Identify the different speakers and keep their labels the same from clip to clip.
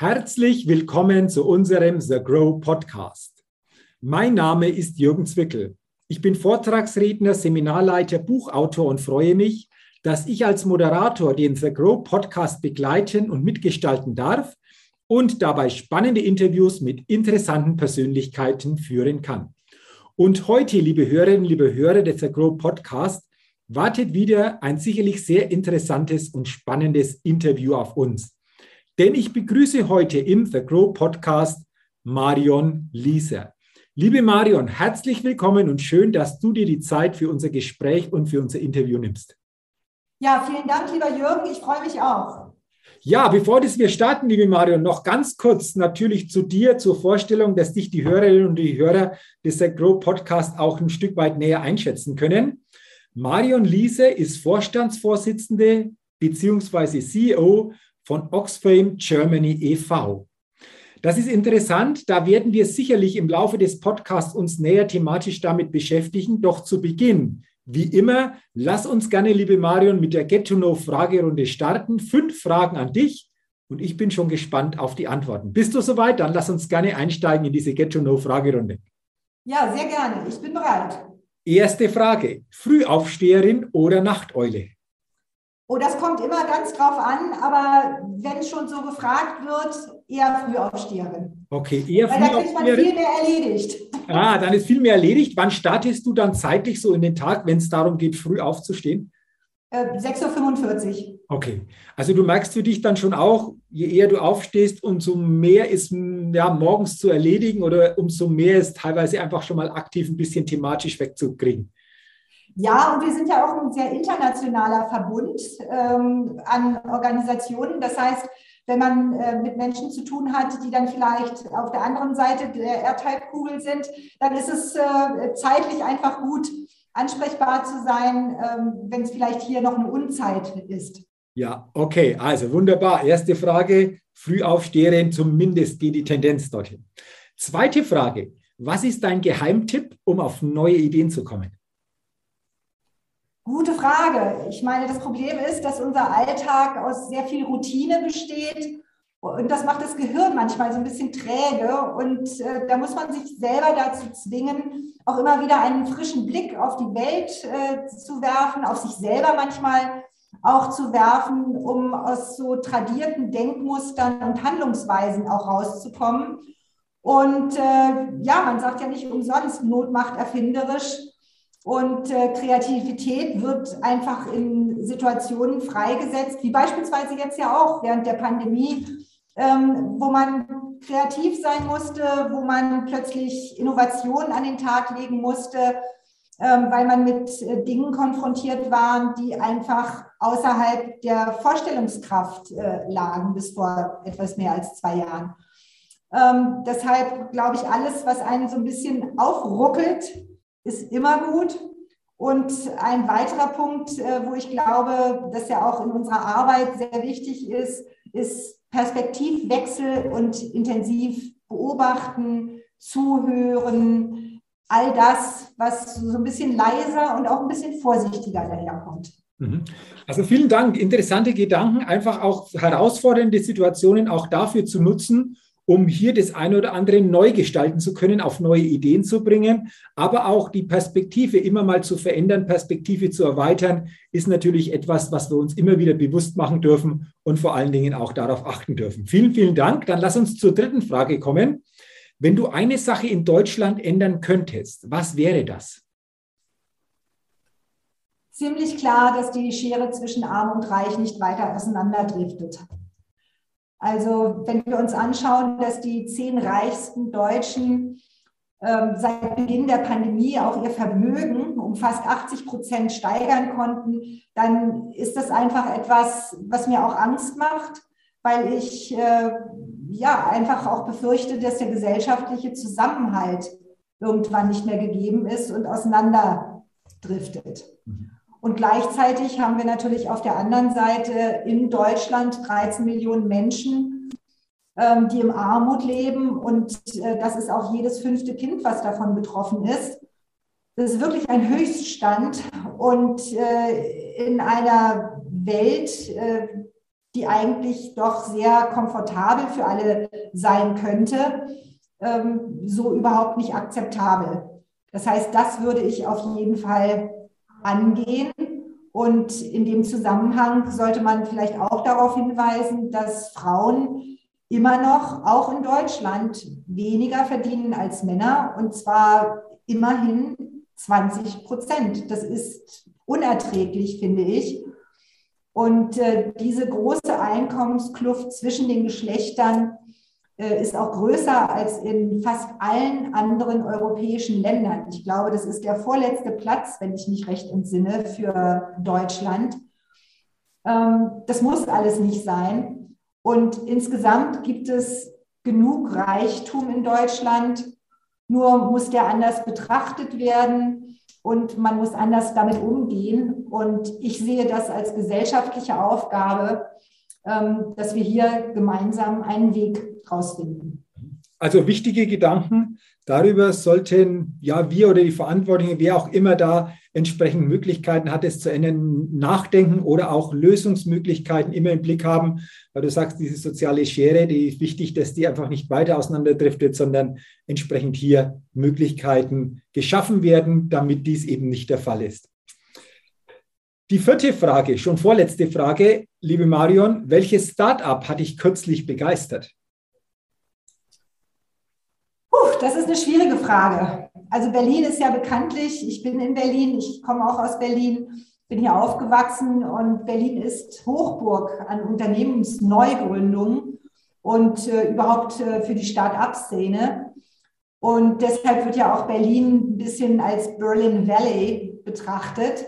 Speaker 1: Herzlich willkommen zu unserem The Grow Podcast. Mein Name ist Jürgen Zwickel. Ich bin Vortragsredner, Seminarleiter, Buchautor und freue mich, dass ich als Moderator den The Grow Podcast begleiten und mitgestalten darf und dabei spannende Interviews mit interessanten Persönlichkeiten führen kann. Und heute, liebe Hörerinnen, liebe Hörer des The Grow Podcast, wartet wieder ein sicherlich sehr interessantes und spannendes Interview auf uns. Denn ich begrüße heute im The Grow Podcast Marion Lieser. Liebe Marion, herzlich willkommen und schön, dass du dir die Zeit für unser Gespräch und für unser Interview nimmst.
Speaker 2: Ja, vielen Dank, lieber Jürgen. Ich freue mich auch.
Speaker 1: Ja, bevor das wir starten, liebe Marion, noch ganz kurz natürlich zu dir, zur Vorstellung, dass dich die Hörerinnen und die Hörer des The Grow Podcast auch ein Stück weit näher einschätzen können. Marion Liese ist Vorstandsvorsitzende bzw. CEO von Oxfam Germany e.V. Das ist interessant, da werden wir sicherlich im Laufe des Podcasts uns näher thematisch damit beschäftigen. Doch zu Beginn, wie immer, lass uns gerne, liebe Marion, mit der Get-to-Know-Fragerunde starten. Fünf Fragen an dich und ich bin schon gespannt auf die Antworten. Bist du soweit? Dann lass uns gerne einsteigen in diese Get-to-Know-Fragerunde.
Speaker 2: Ja, sehr gerne. Ich bin bereit.
Speaker 1: Erste Frage: Frühaufsteherin oder Nachteule?
Speaker 2: Oh, das kommt immer ganz drauf an, aber wenn schon so gefragt wird, eher Frühaufsteherin.
Speaker 1: Okay, eher
Speaker 2: Weil da kriegt man viel mehr erledigt.
Speaker 1: Ah, dann ist viel mehr erledigt. Wann startest du dann zeitlich so in den Tag, wenn es darum geht, früh aufzustehen?
Speaker 2: Äh, 6.45 Uhr.
Speaker 1: Okay, also du merkst für dich dann schon auch, je eher du aufstehst, umso mehr ist ja, morgens zu erledigen oder umso mehr ist teilweise einfach schon mal aktiv ein bisschen thematisch wegzukriegen.
Speaker 2: Ja, und wir sind ja auch ein sehr internationaler Verbund ähm, an Organisationen. Das heißt, wenn man äh, mit Menschen zu tun hat, die dann vielleicht auf der anderen Seite der Erdhalbkugel sind, dann ist es äh, zeitlich einfach gut, ansprechbar zu sein, ähm, wenn es vielleicht hier noch eine Unzeit ist.
Speaker 1: Ja, okay, also wunderbar. Erste Frage, Frühaufsteherin, zumindest geht die Tendenz dorthin. Zweite Frage, was ist dein Geheimtipp, um auf neue Ideen zu kommen?
Speaker 2: Gute Frage. Ich meine, das Problem ist, dass unser Alltag aus sehr viel Routine besteht. Und das macht das Gehirn manchmal so ein bisschen träge. Und äh, da muss man sich selber dazu zwingen, auch immer wieder einen frischen Blick auf die Welt äh, zu werfen, auf sich selber manchmal auch zu werfen, um aus so tradierten Denkmustern und Handlungsweisen auch rauszukommen. Und äh, ja, man sagt ja nicht umsonst, Not macht erfinderisch. Und äh, Kreativität wird einfach in Situationen freigesetzt, wie beispielsweise jetzt ja auch während der Pandemie, ähm, wo man kreativ sein musste, wo man plötzlich Innovationen an den Tag legen musste, ähm, weil man mit äh, Dingen konfrontiert war, die einfach außerhalb der Vorstellungskraft äh, lagen bis vor etwas mehr als zwei Jahren. Ähm, deshalb glaube ich, alles, was einen so ein bisschen aufruckelt, ist immer gut. Und ein weiterer Punkt, äh, wo ich glaube, dass ja auch in unserer Arbeit sehr wichtig ist, ist Perspektivwechsel und intensiv beobachten, zuhören, all das, was so ein bisschen leiser und auch ein bisschen vorsichtiger daherkommt.
Speaker 1: Mhm. Also vielen Dank. Interessante Gedanken, einfach auch herausfordernde Situationen auch dafür zu nutzen, um hier das eine oder andere neu gestalten zu können, auf neue Ideen zu bringen, aber auch die Perspektive immer mal zu verändern, Perspektive zu erweitern, ist natürlich etwas, was wir uns immer wieder bewusst machen dürfen und vor allen Dingen auch darauf achten dürfen. Vielen, vielen Dank. Dann lass uns zur dritten Frage kommen. Wenn du eine Sache in Deutschland ändern könntest, was wäre das?
Speaker 2: Ziemlich klar, dass die Schere zwischen Arm und Reich nicht weiter auseinanderdriftet. Also wenn wir uns anschauen, dass die zehn reichsten Deutschen ähm, seit Beginn der Pandemie auch ihr Vermögen um fast 80 Prozent steigern konnten, dann ist das einfach etwas, was mir auch Angst macht, weil ich äh, ja einfach auch befürchte, dass der gesellschaftliche Zusammenhalt irgendwann nicht mehr gegeben ist und auseinanderdriftet. Mhm. Und gleichzeitig haben wir natürlich auf der anderen Seite in Deutschland 13 Millionen Menschen, ähm, die im Armut leben. Und äh, das ist auch jedes fünfte Kind, was davon betroffen ist. Das ist wirklich ein Höchststand. Und äh, in einer Welt, äh, die eigentlich doch sehr komfortabel für alle sein könnte, ähm, so überhaupt nicht akzeptabel. Das heißt, das würde ich auf jeden Fall angehen. Und in dem Zusammenhang sollte man vielleicht auch darauf hinweisen, dass Frauen immer noch, auch in Deutschland, weniger verdienen als Männer. Und zwar immerhin 20 Prozent. Das ist unerträglich, finde ich. Und äh, diese große Einkommenskluft zwischen den Geschlechtern ist auch größer als in fast allen anderen europäischen Ländern. Ich glaube, das ist der vorletzte Platz, wenn ich mich recht entsinne, für Deutschland. Ähm, das muss alles nicht sein. Und insgesamt gibt es genug Reichtum in Deutschland, nur muss der anders betrachtet werden und man muss anders damit umgehen. Und ich sehe das als gesellschaftliche Aufgabe, dass wir hier gemeinsam einen Weg rausfinden.
Speaker 1: Also wichtige Gedanken. Darüber sollten ja wir oder die Verantwortlichen, wer auch immer da entsprechend Möglichkeiten hat, es zu ändern, nachdenken oder auch Lösungsmöglichkeiten immer im Blick haben. Weil du sagst, diese soziale Schere, die ist wichtig, dass die einfach nicht weiter auseinanderdriftet, sondern entsprechend hier Möglichkeiten geschaffen werden, damit dies eben nicht der Fall ist. Die vierte Frage, schon vorletzte Frage, liebe Marion, welches Startup hat dich kürzlich begeistert?
Speaker 2: Puh, das ist eine schwierige Frage. Also Berlin ist ja bekanntlich, ich bin in Berlin, ich komme auch aus Berlin, bin hier aufgewachsen und Berlin ist Hochburg an Unternehmensneugründungen und äh, überhaupt äh, für die Start-up-Szene. Und deshalb wird ja auch Berlin ein bisschen als Berlin Valley betrachtet.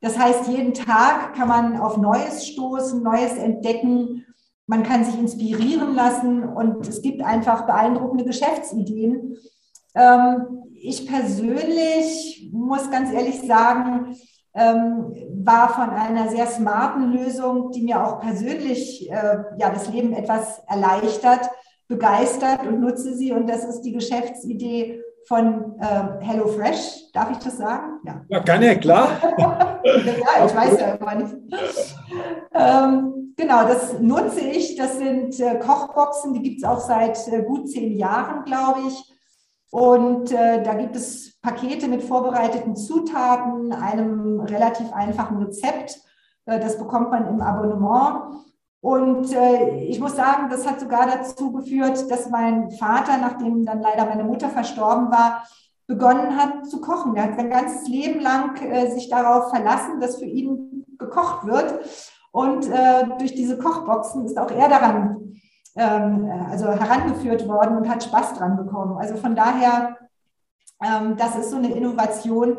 Speaker 2: Das heißt, jeden Tag kann man auf Neues stoßen, Neues entdecken. Man kann sich inspirieren lassen und es gibt einfach beeindruckende Geschäftsideen. Ähm, ich persönlich muss ganz ehrlich sagen, ähm, war von einer sehr smarten Lösung, die mir auch persönlich äh, ja, das Leben etwas erleichtert, begeistert und nutze sie. Und das ist die Geschäftsidee von äh, HelloFresh. Darf ich das sagen?
Speaker 1: Ja, ja gerne, klar.
Speaker 2: ja, ich weiß ja immer nicht. Ähm, genau, das nutze ich. Das sind äh, Kochboxen, die gibt es auch seit äh, gut zehn Jahren, glaube ich. Und äh, da gibt es Pakete mit vorbereiteten Zutaten, einem relativ einfachen Rezept. Äh, das bekommt man im Abonnement. Und äh, ich muss sagen, das hat sogar dazu geführt, dass mein Vater, nachdem dann leider meine Mutter verstorben war, begonnen hat zu kochen. Er hat sein ganzes Leben lang äh, sich darauf verlassen, dass für ihn gekocht wird. Und äh, durch diese Kochboxen ist auch er daran ähm, also herangeführt worden und hat Spaß dran bekommen. Also von daher, ähm, das ist so eine Innovation,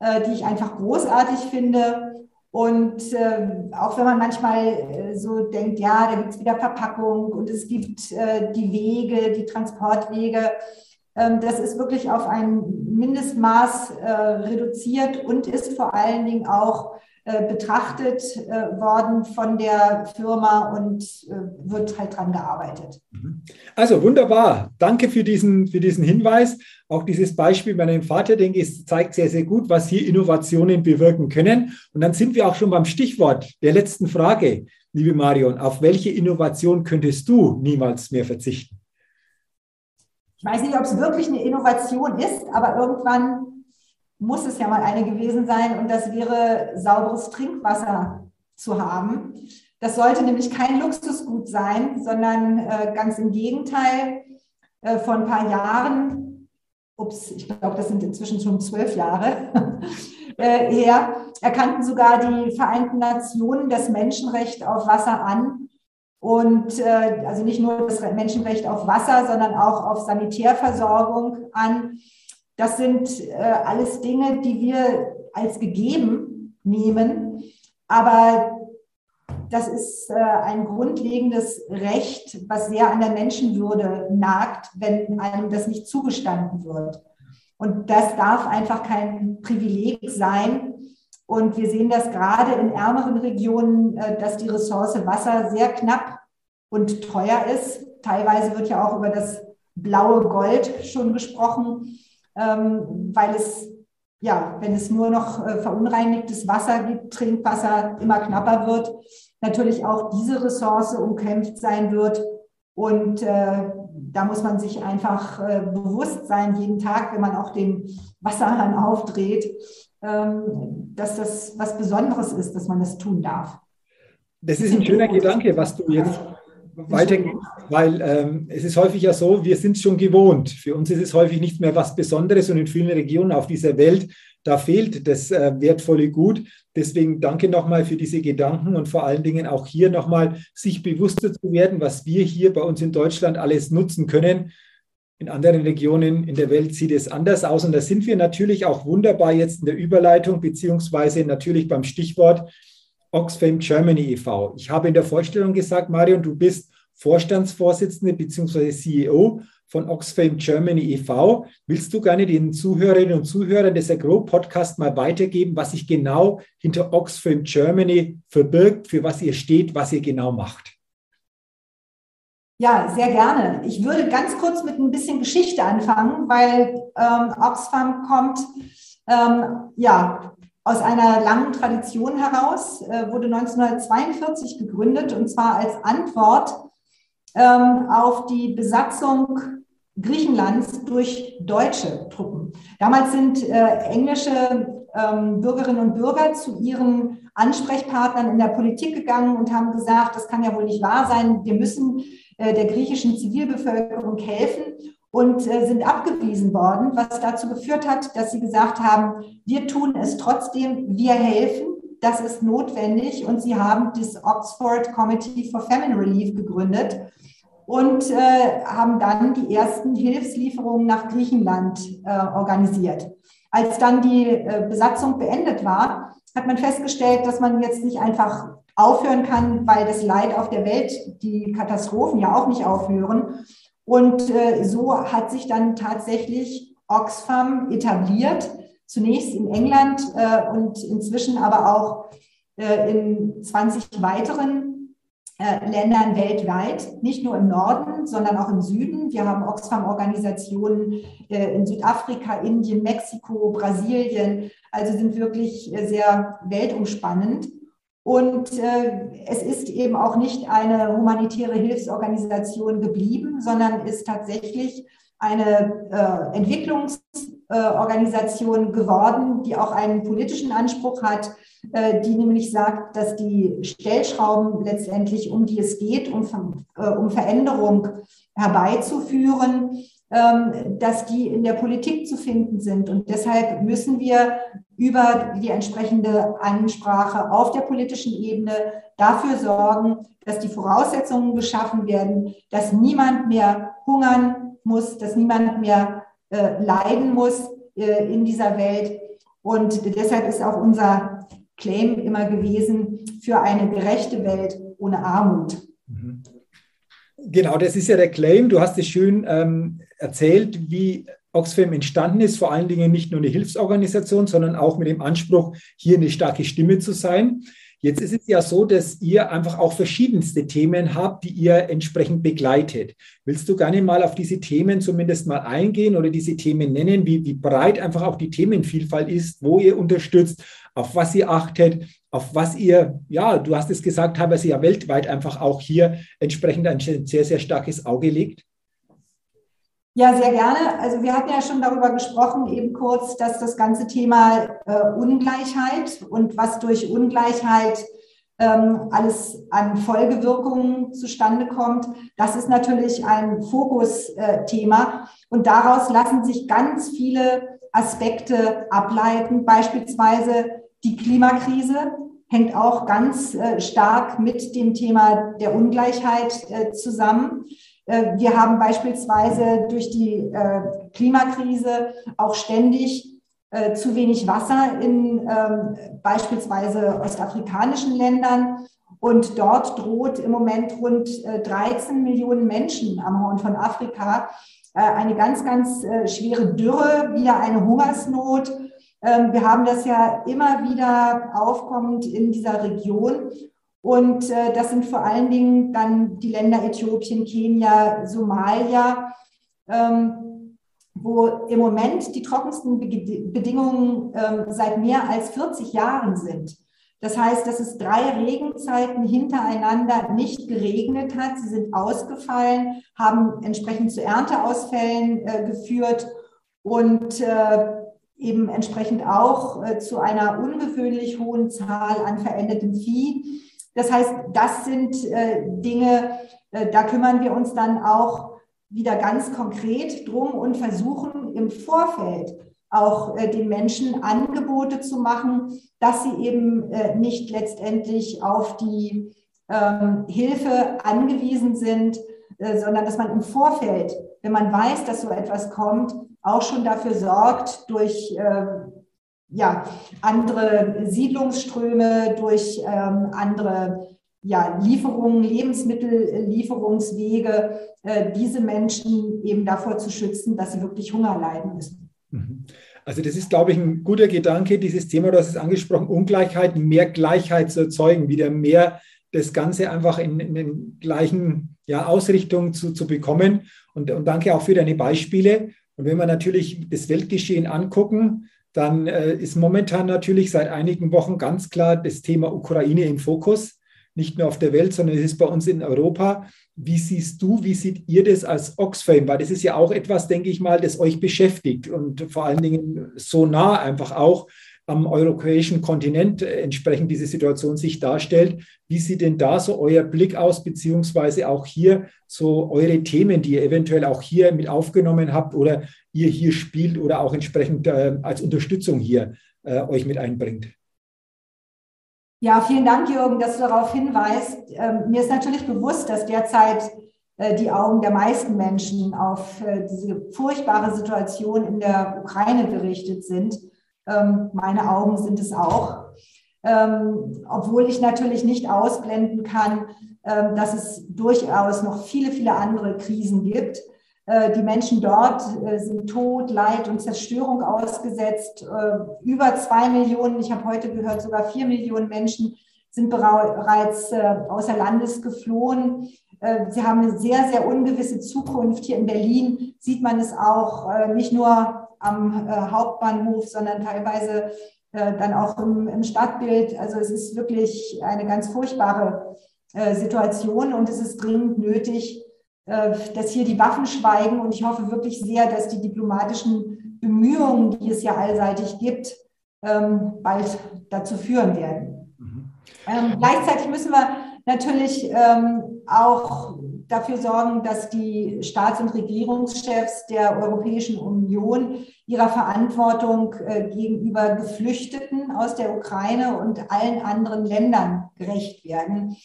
Speaker 2: äh, die ich einfach großartig finde und äh, auch wenn man manchmal äh, so denkt, ja, da gibt es wieder Verpackung und es gibt äh, die Wege, die Transportwege, ähm, das ist wirklich auf ein Mindestmaß äh, reduziert und ist vor allen Dingen auch betrachtet äh, worden von der Firma und äh, wird halt dran gearbeitet. Mhm.
Speaker 1: Also wunderbar. Danke für diesen, für diesen Hinweis. Auch dieses Beispiel bei meinem Vater, denke ich, zeigt sehr, sehr gut, was hier Innovationen bewirken können. Und dann sind wir auch schon beim Stichwort der letzten Frage, liebe Marion. Auf welche Innovation könntest du niemals mehr verzichten?
Speaker 2: Ich weiß nicht, ob es wirklich eine Innovation ist, aber irgendwann muss es ja mal eine gewesen sein und das wäre sauberes Trinkwasser zu haben. Das sollte nämlich kein Luxusgut sein, sondern äh, ganz im Gegenteil. Äh, vor ein paar Jahren, ups, ich glaube, das sind inzwischen schon zwölf Jahre äh, her, erkannten sogar die Vereinten Nationen das Menschenrecht auf Wasser an. Und äh, also nicht nur das Menschenrecht auf Wasser, sondern auch auf Sanitärversorgung an. Das sind äh, alles Dinge, die wir als gegeben nehmen. Aber das ist äh, ein grundlegendes Recht, was sehr an der Menschenwürde nagt, wenn einem das nicht zugestanden wird. Und das darf einfach kein Privileg sein. Und wir sehen das gerade in ärmeren Regionen, äh, dass die Ressource Wasser sehr knapp und teuer ist. Teilweise wird ja auch über das blaue Gold schon gesprochen ähm, weil es ja, wenn es nur noch äh, verunreinigtes Wasser gibt, Trinkwasser immer knapper wird, natürlich auch diese Ressource umkämpft sein wird. Und äh, da muss man sich einfach äh, bewusst sein, jeden Tag, wenn man auch den Wasserhahn aufdreht, ähm, dass das was Besonderes ist, dass man das tun darf.
Speaker 1: Das ist ein schöner Gedanke, was du jetzt weitergibst, weil ähm, es ist häufig ja so, wir sind es schon gewohnt. Für uns ist es häufig nicht mehr was Besonderes und in vielen Regionen auf dieser Welt, da fehlt das äh, wertvolle Gut. Deswegen danke nochmal für diese Gedanken und vor allen Dingen auch hier nochmal sich bewusster zu werden, was wir hier bei uns in Deutschland alles nutzen können. In anderen Regionen in der Welt sieht es anders aus und da sind wir natürlich auch wunderbar jetzt in der Überleitung beziehungsweise natürlich beim Stichwort Oxfam Germany e.V. Ich habe in der Vorstellung gesagt, Marion, du bist Vorstandsvorsitzende bzw. CEO von Oxfam Germany e.V. Willst du gerne den Zuhörerinnen und Zuhörern des Agro-Podcast mal weitergeben, was sich genau hinter Oxfam Germany verbirgt, für was ihr steht, was ihr genau macht?
Speaker 2: Ja, sehr gerne. Ich würde ganz kurz mit ein bisschen Geschichte anfangen, weil ähm, Oxfam kommt ähm, ja aus einer langen Tradition heraus, äh, wurde 1942 gegründet und zwar als Antwort ähm, auf die Besatzung Griechenlands durch deutsche Truppen. Damals sind äh, englische ähm, Bürgerinnen und Bürger zu ihren Ansprechpartnern in der Politik gegangen und haben gesagt, das kann ja wohl nicht wahr sein, wir müssen äh, der griechischen Zivilbevölkerung helfen und äh, sind abgewiesen worden, was dazu geführt hat, dass sie gesagt haben, wir tun es trotzdem, wir helfen, das ist notwendig und sie haben das Oxford Committee for Famine Relief gegründet und äh, haben dann die ersten Hilfslieferungen nach Griechenland äh, organisiert. Als dann die äh, Besatzung beendet war, hat man festgestellt, dass man jetzt nicht einfach aufhören kann, weil das Leid auf der Welt, die Katastrophen ja auch nicht aufhören, und äh, so hat sich dann tatsächlich Oxfam etabliert, zunächst in England äh, und inzwischen aber auch äh, in 20 weiteren äh, Ländern weltweit, nicht nur im Norden, sondern auch im Süden. Wir haben Oxfam-Organisationen äh, in Südafrika, Indien, Mexiko, Brasilien, also sind wirklich äh, sehr weltumspannend. Und äh, es ist eben auch nicht eine humanitäre Hilfsorganisation geblieben, sondern ist tatsächlich eine äh, Entwicklungsorganisation äh, geworden, die auch einen politischen Anspruch hat, äh, die nämlich sagt, dass die Stellschrauben letztendlich, um die es geht, um, äh, um Veränderung herbeizuführen, dass die in der Politik zu finden sind. Und deshalb müssen wir über die entsprechende Ansprache auf der politischen Ebene dafür sorgen, dass die Voraussetzungen geschaffen werden, dass niemand mehr hungern muss, dass niemand mehr äh, leiden muss äh, in dieser Welt. Und deshalb ist auch unser Claim immer gewesen für eine gerechte Welt ohne Armut. Mhm.
Speaker 1: Genau, das ist ja der Claim. Du hast es schön ähm, erzählt, wie Oxfam entstanden ist, vor allen Dingen nicht nur eine Hilfsorganisation, sondern auch mit dem Anspruch, hier eine starke Stimme zu sein. Jetzt ist es ja so, dass ihr einfach auch verschiedenste Themen habt, die ihr entsprechend begleitet. Willst du gerne mal auf diese Themen zumindest mal eingehen oder diese Themen nennen, wie, wie breit einfach auch die Themenvielfalt ist, wo ihr unterstützt, auf was ihr achtet, auf was ihr, ja, du hast es gesagt, teilweise ja weltweit einfach auch hier entsprechend ein sehr, sehr starkes Auge legt?
Speaker 2: Ja, sehr gerne. Also wir hatten ja schon darüber gesprochen, eben kurz, dass das ganze Thema äh, Ungleichheit und was durch Ungleichheit ähm, alles an Folgewirkungen zustande kommt, das ist natürlich ein Fokusthema. Äh, und daraus lassen sich ganz viele Aspekte ableiten. Beispielsweise die Klimakrise hängt auch ganz äh, stark mit dem Thema der Ungleichheit äh, zusammen. Äh, wir haben beispielsweise durch die Klimakrise auch ständig zu wenig Wasser in ähm, beispielsweise ostafrikanischen Ländern. Und dort droht im Moment rund 13 Millionen Menschen am Horn von Afrika eine ganz, ganz schwere Dürre, wieder eine Hungersnot. Ähm, wir haben das ja immer wieder aufkommend in dieser Region. Und äh, das sind vor allen Dingen dann die Länder Äthiopien, Kenia, Somalia, ähm, wo im Moment die trockensten Bedingungen ähm, seit mehr als 40 Jahren sind. Das heißt, dass es drei Regenzeiten hintereinander nicht geregnet hat. Sie sind ausgefallen, haben entsprechend zu Ernteausfällen äh, geführt und äh, eben entsprechend auch äh, zu einer ungewöhnlich hohen Zahl an verendetem Vieh. Das heißt, das sind äh, Dinge, äh, da kümmern wir uns dann auch wieder ganz konkret drum und versuchen im Vorfeld auch den Menschen Angebote zu machen, dass sie eben nicht letztendlich auf die ähm, Hilfe angewiesen sind, sondern dass man im Vorfeld, wenn man weiß, dass so etwas kommt, auch schon dafür sorgt, durch äh, ja, andere Siedlungsströme, durch ähm, andere ja, Lieferungen, Lebensmittellieferungswege, äh, diese Menschen eben davor zu schützen, dass sie wirklich Hunger leiden müssen.
Speaker 1: Mhm. Also das ist, glaube ich, ein guter Gedanke, dieses Thema, du hast es angesprochen, Ungleichheit, mehr Gleichheit zu erzeugen, wieder mehr das Ganze einfach in, in den gleichen ja, Ausrichtungen zu, zu bekommen. Und, und danke auch für deine Beispiele. Und wenn wir natürlich das Weltgeschehen angucken, dann äh, ist momentan natürlich seit einigen Wochen ganz klar das Thema Ukraine im Fokus. Nicht nur auf der Welt, sondern es ist bei uns in Europa. Wie siehst du, wie seht ihr das als Oxfam? Weil das ist ja auch etwas, denke ich mal, das euch beschäftigt und vor allen Dingen so nah einfach auch am europäischen Kontinent äh, entsprechend diese Situation sich darstellt. Wie sieht denn da so euer Blick aus, beziehungsweise auch hier so eure Themen, die ihr eventuell auch hier mit aufgenommen habt oder ihr hier spielt oder auch entsprechend äh, als Unterstützung hier äh, euch mit einbringt?
Speaker 2: Ja, vielen Dank, Jürgen, dass du darauf hinweist. Ähm, mir ist natürlich bewusst, dass derzeit äh, die Augen der meisten Menschen auf äh, diese furchtbare Situation in der Ukraine gerichtet sind. Ähm, meine Augen sind es auch. Ähm, obwohl ich natürlich nicht ausblenden kann, ähm, dass es durchaus noch viele, viele andere Krisen gibt. Äh, die Menschen dort äh, sind Tod, Leid und Zerstörung ausgesetzt. Äh, über zwei Millionen, ich habe heute gehört, sogar vier Millionen Menschen sind bereits außer Landes geflohen. Sie haben eine sehr, sehr ungewisse Zukunft. Hier in Berlin sieht man es auch nicht nur am Hauptbahnhof, sondern teilweise dann auch im, im Stadtbild. Also es ist wirklich eine ganz furchtbare Situation und es ist dringend nötig, äh, dass hier die Waffen schweigen. Und ich hoffe wirklich sehr, dass die diplomatischen Bemühungen, die es ja allseitig gibt, ähm, bald dazu führen werden. Mhm. Ähm, gleichzeitig müssen wir natürlich ähm, auch dafür sorgen, dass die Staats- und Regierungschefs der Europäischen Union ihrer Verantwortung äh, gegenüber Geflüchteten aus der Ukraine und allen anderen Ländern gerecht werden.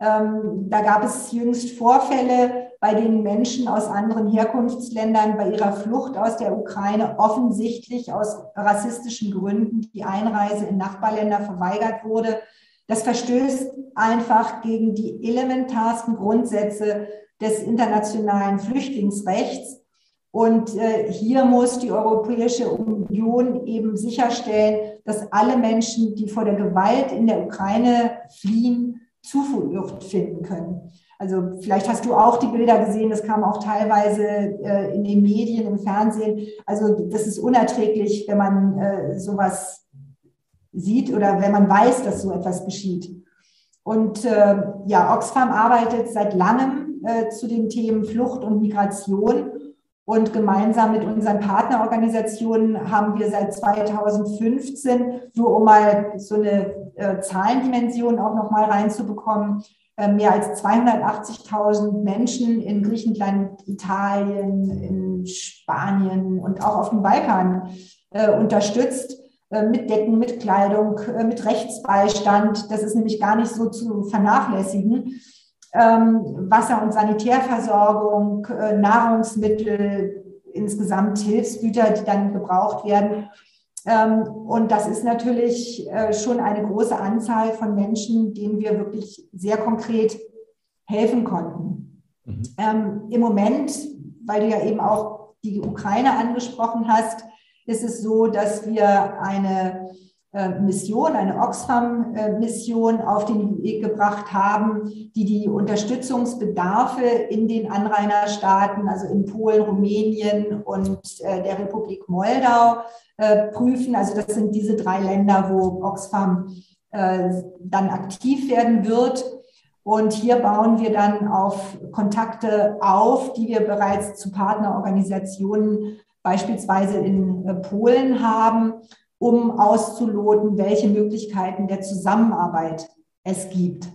Speaker 2: Ähm, da gab es jüngst Vorfälle, bei denen Menschen aus anderen Herkunftsländern bei ihrer Flucht aus der Ukraine offensichtlich aus rassistischen Gründen die Einreise in Nachbarländer verweigert wurde. Das verstößt einfach gegen die elementarsten Grundsätze des internationalen Flüchtlingsrechts. Und äh, hier muss die Europäische Union eben sicherstellen, dass alle Menschen, die vor der Gewalt in der Ukraine fliehen, Zuflucht finden können. Also vielleicht hast du auch die Bilder gesehen, das kam auch teilweise äh, in den Medien, im Fernsehen. Also das ist unerträglich, wenn man äh, sowas sieht oder wenn man weiß, dass so etwas geschieht. Und äh, ja, Oxfam arbeitet seit langem äh, zu den Themen Flucht und Migration. Und gemeinsam mit unseren Partnerorganisationen haben wir seit 2015, nur um mal so eine äh, Zahlendimension auch noch mal reinzubekommen, äh, mehr als 280.000 Menschen in Griechenland, Italien, in Spanien und auch auf dem Balkan äh, unterstützt mit Decken, mit Kleidung, äh, mit Rechtsbeistand. Das ist nämlich gar nicht so zu vernachlässigen ähm, Wasser- und Sanitärversorgung, äh, Nahrungsmittel, insgesamt Hilfsgüter, die dann gebraucht werden. Ähm, und das ist natürlich äh, schon eine große Anzahl von Menschen, denen wir wirklich sehr konkret helfen konnten. Mhm. Ähm, Im Moment, weil du ja eben auch die Ukraine angesprochen hast, ist es so, dass wir eine äh, Mission, eine Oxfam-Mission auf den Weg gebracht haben, die die Unterstützungsbedarfe in den Anrainerstaaten, also in Polen, Rumänien und äh, der Republik Moldau äh, prüfen. Also das sind diese drei Länder, wo Oxfam dann aktiv werden wird. Und hier bauen wir dann auf Kontakte auf, die wir bereits zu Partnerorganisationen beispielsweise in Polen haben um auszuloten, welche Möglichkeiten der Zusammenarbeit es gibt.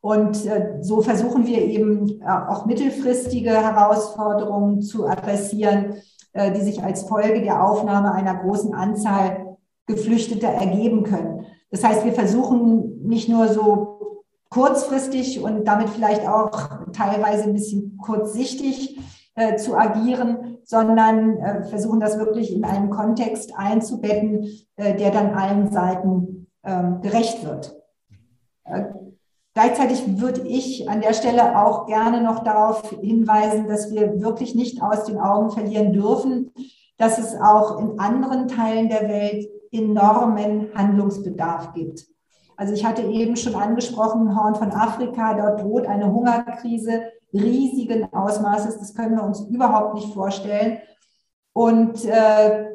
Speaker 2: Und äh, so versuchen wir eben äh, auch mittelfristige Herausforderungen zu adressieren, äh, die sich als Folge der Aufnahme einer großen Anzahl Geflüchteter ergeben können. Das heißt, wir versuchen nicht nur so kurzfristig und damit vielleicht auch teilweise ein bisschen kurzsichtig äh, zu agieren, sondern äh, versuchen das wirklich in einen Kontext einzubetten, äh, der dann allen Seiten ähm, gerecht wird. Äh, gleichzeitig würde ich an der Stelle auch gerne noch darauf hinweisen, dass wir wirklich nicht aus den Augen verlieren dürfen, dass es auch in anderen Teilen der Welt enormen Handlungsbedarf gibt. Also ich hatte eben schon angesprochen, Horn von Afrika, dort droht eine Hungerkrise riesigen Ausmaßes. Das können wir uns überhaupt nicht vorstellen. Und äh,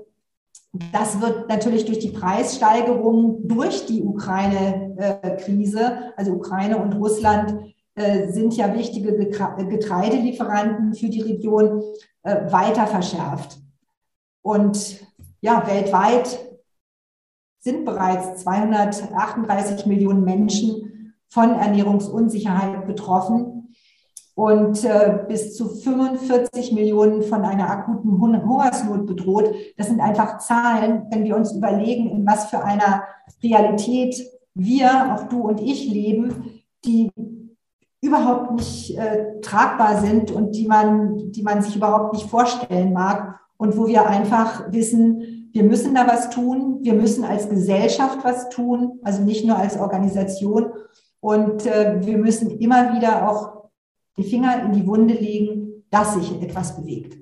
Speaker 2: das wird natürlich durch die Preissteigerung durch die Ukraine-Krise, also Ukraine und Russland äh, sind ja wichtige Getreidelieferanten für die Region, äh, weiter verschärft. Und ja, weltweit sind bereits 238 Millionen Menschen von Ernährungsunsicherheit betroffen und äh, bis zu 45 Millionen von einer akuten Hungersnot bedroht. Das sind einfach Zahlen, wenn wir uns überlegen, in was für einer Realität wir, auch du und ich leben, die überhaupt nicht äh, tragbar sind und die man, die man sich überhaupt nicht vorstellen mag und wo wir einfach wissen, wir müssen da was tun, wir müssen als Gesellschaft was tun, also nicht nur als Organisation und äh, wir müssen immer wieder auch die Finger in die Wunde legen, dass sich etwas bewegt.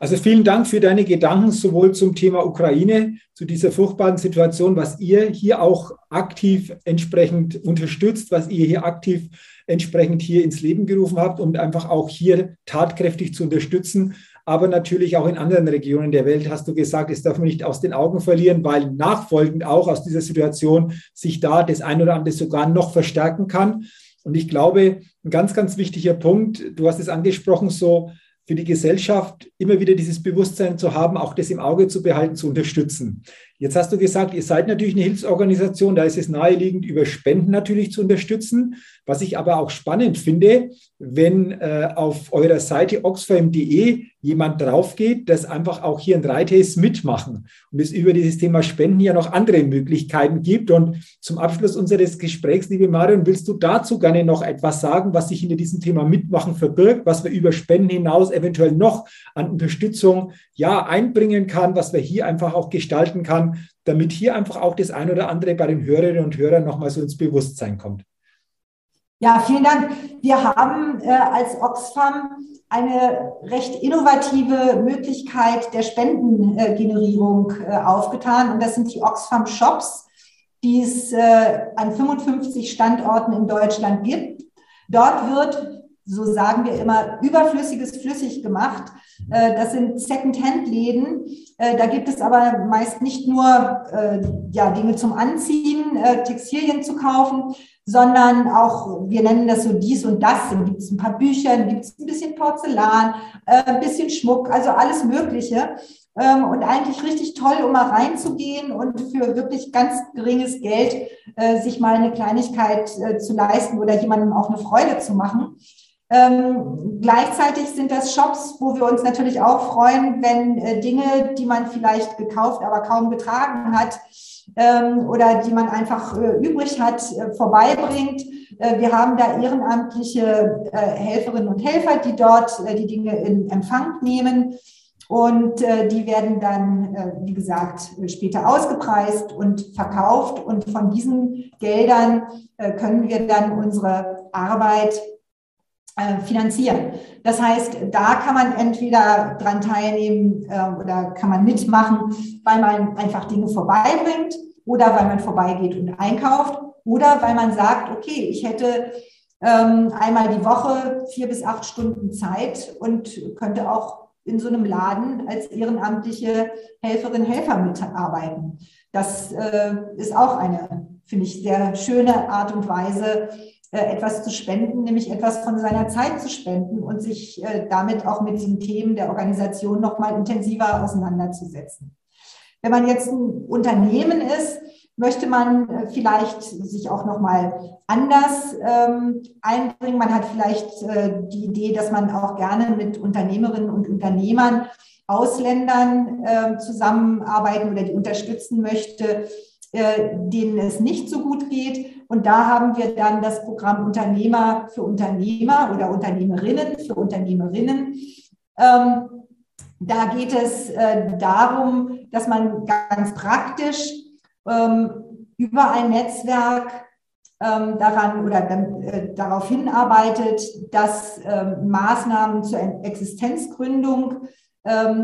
Speaker 1: Also vielen Dank für deine Gedanken sowohl zum Thema Ukraine, zu dieser furchtbaren Situation, was ihr hier auch aktiv entsprechend unterstützt, was ihr hier aktiv entsprechend hier ins Leben gerufen habt, um einfach auch hier tatkräftig zu unterstützen. Aber natürlich auch in anderen Regionen der Welt, hast du gesagt, es darf man nicht aus den Augen verlieren, weil nachfolgend auch aus dieser Situation sich da das ein oder andere sogar noch verstärken kann. Und ich glaube, ein ganz, ganz wichtiger Punkt, du hast es angesprochen, so für die Gesellschaft immer wieder dieses Bewusstsein zu haben, auch das im Auge zu behalten, zu unterstützen. Jetzt hast du gesagt, ihr seid natürlich eine Hilfsorganisation, da ist es naheliegend, über Spenden natürlich zu unterstützen. Was ich aber auch spannend finde, wenn äh, auf eurer Seite oxfam.de jemand drauf geht, dass einfach auch hier ein Reithays mitmachen und es über dieses Thema Spenden ja noch andere Möglichkeiten gibt. Und zum Abschluss unseres Gesprächs, liebe Marion, willst du dazu gerne noch etwas sagen, was sich hinter diesem Thema Mitmachen verbirgt, was wir über Spenden hinaus eventuell noch an Unterstützung ja einbringen kann, was wir hier einfach auch gestalten kann, damit hier einfach auch das ein oder andere bei den Hörerinnen und Hörern nochmal so ins Bewusstsein kommt.
Speaker 2: Ja, vielen Dank. Wir haben äh, als Oxfam eine recht innovative Möglichkeit der Spendengenerierung äh, aufgetan. Und das sind die Oxfam Shops, die es äh, an 55 Standorten in Deutschland gibt. Dort wird so sagen wir immer, überflüssiges flüssig gemacht. Äh, das sind Second-Hand-Läden. Äh, da gibt es aber meist nicht nur äh, ja, Dinge zum Anziehen, Textilien zu kaufen, sondern auch, wir nennen das so dies und das. Dann gibt es ein paar Bücher, dann gibt es ein bisschen Porzellan, ein bisschen Schmuck, also alles Mögliche. Ähm, und eigentlich richtig toll, um mal reinzugehen und für wirklich ganz geringes Geld sich mal eine Kleinigkeit zu leisten oder jemandem auch eine Freude zu machen. Ähm, gleichzeitig sind das Shops, wo wir uns natürlich auch freuen, wenn äh, Dinge, die man vielleicht gekauft, aber kaum getragen hat ähm, oder die man einfach äh, übrig hat, äh, vorbeibringt. Äh, wir haben da ehrenamtliche äh, Helferinnen und Helfer, die dort äh, die Dinge in Empfang nehmen. Und die werden dann, wie gesagt, später ausgepreist und verkauft. Und von diesen Geldern können wir dann unsere Arbeit finanzieren. Das heißt, da kann man entweder dran teilnehmen äh, oder kann man mitmachen, weil man einfach Dinge vorbeibringt oder weil man vorbeigeht und einkauft oder weil man sagt, okay, ich hätte ähm, einmal die Woche vier bis acht Stunden Zeit und könnte auch in so einem Laden als ehrenamtliche Helferin, Helfer mitarbeiten. Das äh, ist auch eine, finde ich, sehr schöne Art und Weise, äh, etwas zu spenden, nämlich etwas von seiner Zeit zu spenden und sich äh, damit auch mit den Themen der Organisation noch mal intensiver auseinanderzusetzen. Wenn man jetzt ein Unternehmen ist, möchte man äh, vielleicht sich auch noch mal anders ähm, einbringen. Man hat vielleicht äh, die Idee, dass man auch gerne mit Unternehmerinnen und Unternehmern, Ausländern äh, zusammenarbeiten oder die unterstützen möchte, äh, denen es nicht so gut geht. Und da haben wir dann das Programm Unternehmer für Unternehmer oder Unternehmerinnen für Unternehmerinnen. Ähm, da geht es äh, darum, dass man ganz praktisch ähm, über ein Netzwerk ähm, daran oder äh, darauf hinarbeitet, dass Maßnahmen zur Existenzgründung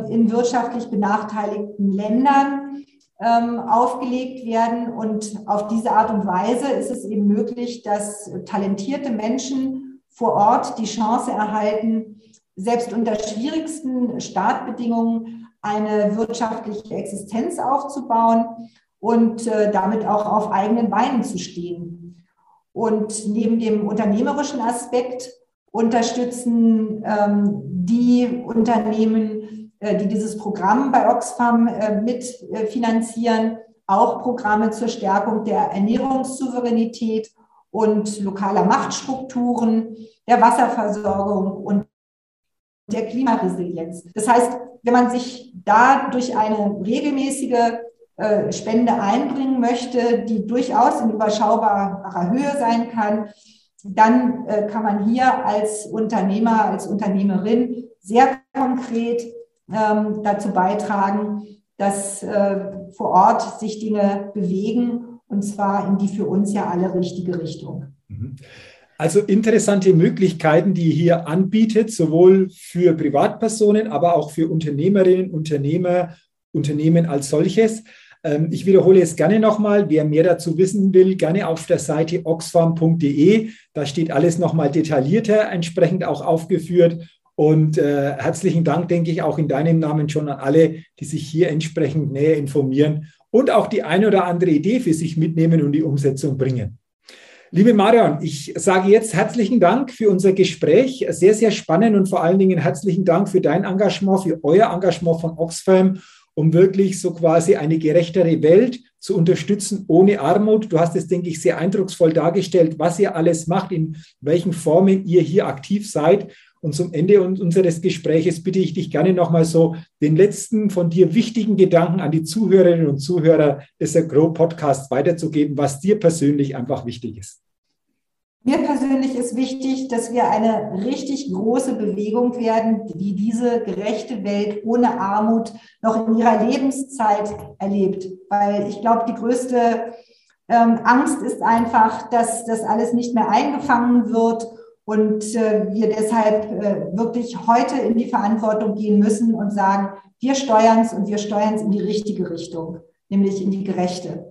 Speaker 2: in wirtschaftlich benachteiligten Ländern aufgelegt werden. Und auf diese Art und Weise ist es eben möglich, dass talentierte Menschen vor Ort die Chance erhalten, selbst unter schwierigsten Startbedingungen eine wirtschaftliche Existenz aufzubauen und äh, damit auch auf eigenen Beinen zu stehen. Und neben dem unternehmerischen Aspekt unterstützen ähm, die Unternehmen, die dieses Programm bei Oxfam äh, mitfinanzieren, auch Programme zur Stärkung der Ernährungssouveränität und lokaler Machtstrukturen, der Wasserversorgung und der Klimaresilienz. Das heißt, wenn man sich da durch eine regelmäßige äh, Spende einbringen möchte, die durchaus in überschaubarer Höhe sein kann, dann äh, kann man hier als Unternehmer, als Unternehmerin sehr konkret ähm, dazu beitragen, dass äh, vor Ort sich Dinge bewegen und zwar in die für uns ja alle richtige Richtung. Mhm.
Speaker 1: Also interessante Möglichkeiten, die ihr hier anbietet, sowohl für Privatpersonen, aber auch für Unternehmerinnen, Unternehmer, Unternehmen als solches. Ähm, ich wiederhole es gerne nochmal. Wer mehr dazu wissen will, gerne auf der Seite oxfam.de. Da steht alles nochmal detaillierter, entsprechend auch aufgeführt. Und äh, herzlichen Dank, denke ich, auch in deinem Namen schon an alle, die sich hier entsprechend näher informieren und auch die eine oder andere Idee für sich mitnehmen und die Umsetzung bringen. Liebe Marion, ich sage jetzt herzlichen Dank für unser Gespräch. Sehr, sehr spannend und vor allen Dingen herzlichen Dank für dein Engagement, für euer Engagement von Oxfam, um wirklich so quasi eine gerechtere Welt zu unterstützen ohne Armut. Du hast es, denke ich, sehr eindrucksvoll dargestellt, was ihr alles macht, in welchen Formen ihr hier aktiv seid. Und zum Ende unseres Gespräches bitte ich dich gerne nochmal so den letzten von dir wichtigen Gedanken an die Zuhörerinnen und Zuhörer des Grow Podcasts weiterzugeben, was dir persönlich einfach wichtig ist.
Speaker 2: Mir persönlich ist wichtig, dass wir eine richtig große Bewegung werden, die diese gerechte Welt ohne Armut noch in ihrer Lebenszeit erlebt. Weil ich glaube, die größte ähm, Angst ist einfach, dass das alles nicht mehr eingefangen wird und äh, wir deshalb äh, wirklich heute in die Verantwortung gehen müssen und sagen, wir steuern es und wir steuern es in die richtige Richtung, nämlich in die gerechte.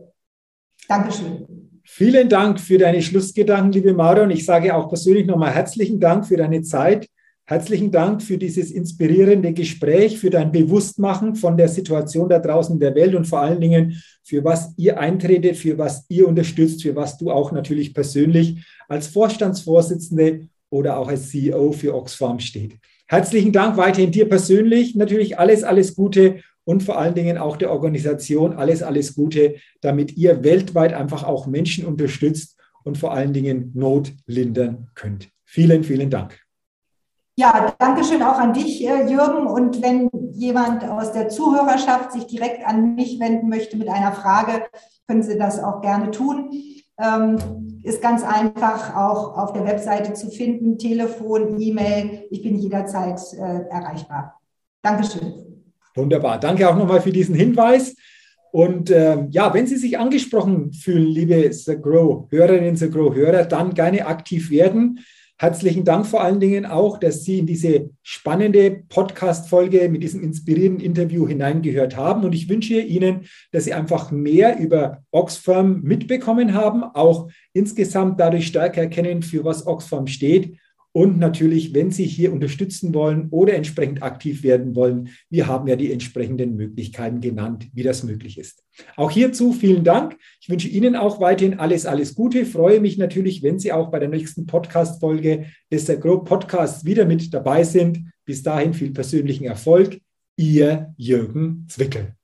Speaker 2: Dankeschön.
Speaker 1: Vielen Dank für deine Schlussgedanken, liebe Marion. Ich sage auch persönlich nochmal herzlichen Dank für deine Zeit. Herzlichen Dank für dieses inspirierende Gespräch, für dein Bewusstmachen von der Situation da draußen in der Welt und vor allen Dingen für was ihr eintretet, für was ihr unterstützt, für was du auch natürlich persönlich als Vorstandsvorsitzende oder auch als CEO für Oxfam steht. Herzlichen Dank weiterhin dir persönlich. Natürlich alles, alles Gute und vor allen Dingen auch der Organisation alles, alles Gute, damit ihr weltweit einfach auch Menschen unterstützt und vor allen Dingen Not lindern könnt. Vielen, vielen Dank.
Speaker 2: Ja, danke schön auch an dich, äh, Jürgen. Und wenn jemand aus der Zuhörerschaft sich direkt an mich wenden möchte mit einer Frage, können Sie das auch gerne tun. Ähm, ist ganz einfach auch auf der Webseite zu finden, Telefon, E-Mail. Ich bin jederzeit äh, erreichbar. Dankeschön.
Speaker 1: Wunderbar. Danke auch nochmal für diesen Hinweis. Und äh, ja, wenn Sie sich angesprochen fühlen, liebe The Grow Hörerinnen, The Grow Hörer, dann gerne aktiv werden. Herzlichen Dank vor allen Dingen auch, dass Sie in diese spannende Podcast-Folge mit diesem inspirierenden Interview hineingehört haben. Und ich wünsche Ihnen, dass Sie einfach mehr über Oxfam mitbekommen haben, auch insgesamt dadurch stärker erkennen, für was Oxfam steht und natürlich, wenn Sie hier unterstützen wollen oder entsprechend aktiv werden wollen, wir haben ja die entsprechenden Möglichkeiten genannt, wie das möglich ist. Auch hierzu vielen Dank. Ich wünsche Ihnen auch weiterhin alles, alles Gute. Freue mich natürlich, wenn Sie auch bei der nächsten Podcast-Folge des Grow Podcasts wieder mit dabei sind. Bis dahin viel persönlichen Erfolg. Ihr Jürgen Zwickel.